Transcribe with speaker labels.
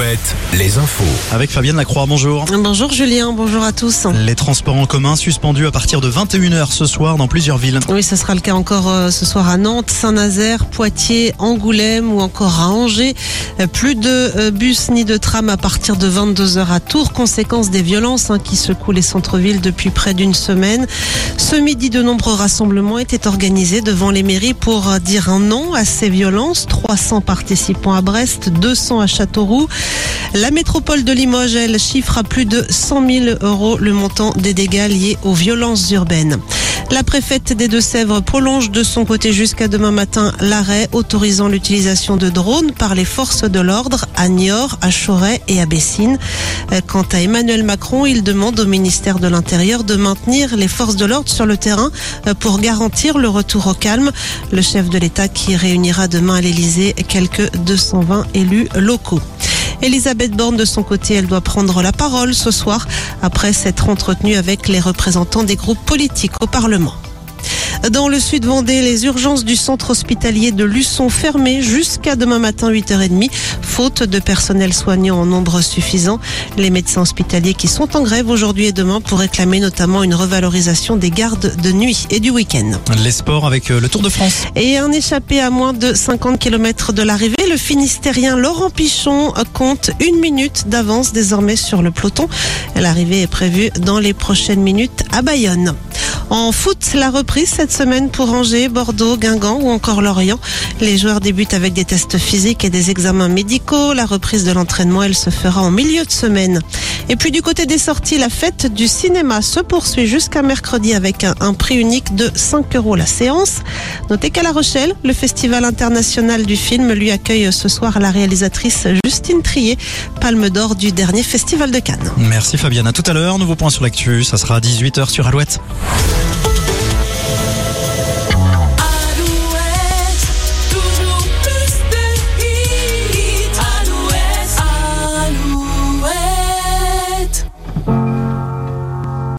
Speaker 1: Alouette, les infos.
Speaker 2: Avec Fabienne Lacroix, bonjour.
Speaker 3: Bonjour Julien, bonjour à tous.
Speaker 2: Les transports en commun suspendus à partir de 21h ce soir dans plusieurs villes.
Speaker 3: Oui, ce sera le cas encore euh, ce soir à Nantes, Saint-Nazaire, Poitiers, Angoulême ou encore à Angers. Euh, Plus de euh, bus ni de tram à partir de 22h à Tours, conséquence des violences hein, qui secouent les centres-villes depuis près d'une semaine. Ce midi, de nombreux rassemblements étaient organisés devant les mairies pour dire un non à ces violences. 300 participants à Brest, 200 à Châteauroux. La métropole de Limoges, elle, chiffre à plus de 100 000 euros le montant des dégâts liés aux violences urbaines. La préfète des Deux-Sèvres prolonge de son côté jusqu'à demain matin l'arrêt autorisant l'utilisation de drones par les forces de l'ordre à Niort, à Choret et à Bessines. Euh, Quant à Emmanuel Macron, il demande au ministère de l'Intérieur de maintenir les forces de l'ordre sur le terrain euh, pour garantir le retour au calme. Le chef de l'État qui réunira demain à l'Élysée quelques 220 élus locaux. Elisabeth Borne, de son côté, elle doit prendre la parole ce soir après s'être entretenue avec les représentants des groupes politiques au Parlement. Dans le sud Vendée, les urgences du centre hospitalier de Luçon fermées jusqu'à demain matin 8h30, faute de personnel soignant en nombre suffisant. Les médecins hospitaliers qui sont en grève aujourd'hui et demain pour réclamer notamment une revalorisation des gardes de nuit et du week-end.
Speaker 2: Les sports avec euh, le Tour de France.
Speaker 3: Et un échappé à moins de 50 km de l'arrivée, le Finistérien Laurent Pichon compte une minute d'avance désormais sur le peloton. L'arrivée est prévue dans les prochaines minutes à Bayonne. En foot, la reprise cette semaine pour Angers, Bordeaux, Guingamp ou encore Lorient. Les joueurs débutent avec des tests physiques et des examens médicaux. La reprise de l'entraînement, elle se fera en milieu de semaine. Et puis du côté des sorties, la fête du cinéma se poursuit jusqu'à mercredi avec un, prix unique de 5 euros la séance. Notez qu'à La Rochelle, le Festival international du film lui accueille ce soir la réalisatrice Justine Trier, palme d'or du dernier Festival de Cannes.
Speaker 2: Merci Fabienne, à tout à l'heure. Nouveau point sur l'actu, ça sera à 18h sur Alouette. Thank you.